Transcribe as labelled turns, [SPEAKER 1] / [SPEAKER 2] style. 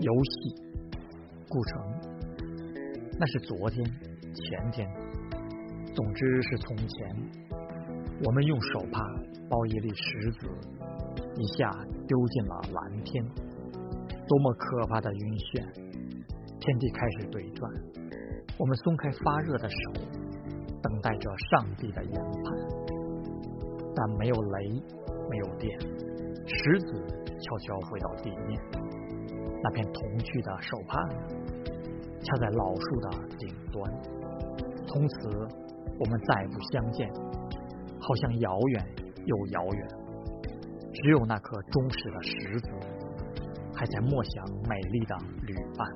[SPEAKER 1] 游戏、故城，那是昨天、前天，总之是从前。我们用手帕包一粒石子，一下丢进了蓝天，多么可怕的晕眩！天地开始对转，我们松开发热的手，等待着上帝的研判，但没有雷，没有电，石子悄悄回到地面。那片童趣的手帕，掐在老树的顶端。从此，我们再不相见，好像遥远又遥远。只有那颗忠实的石子，还在默想美丽的旅伴。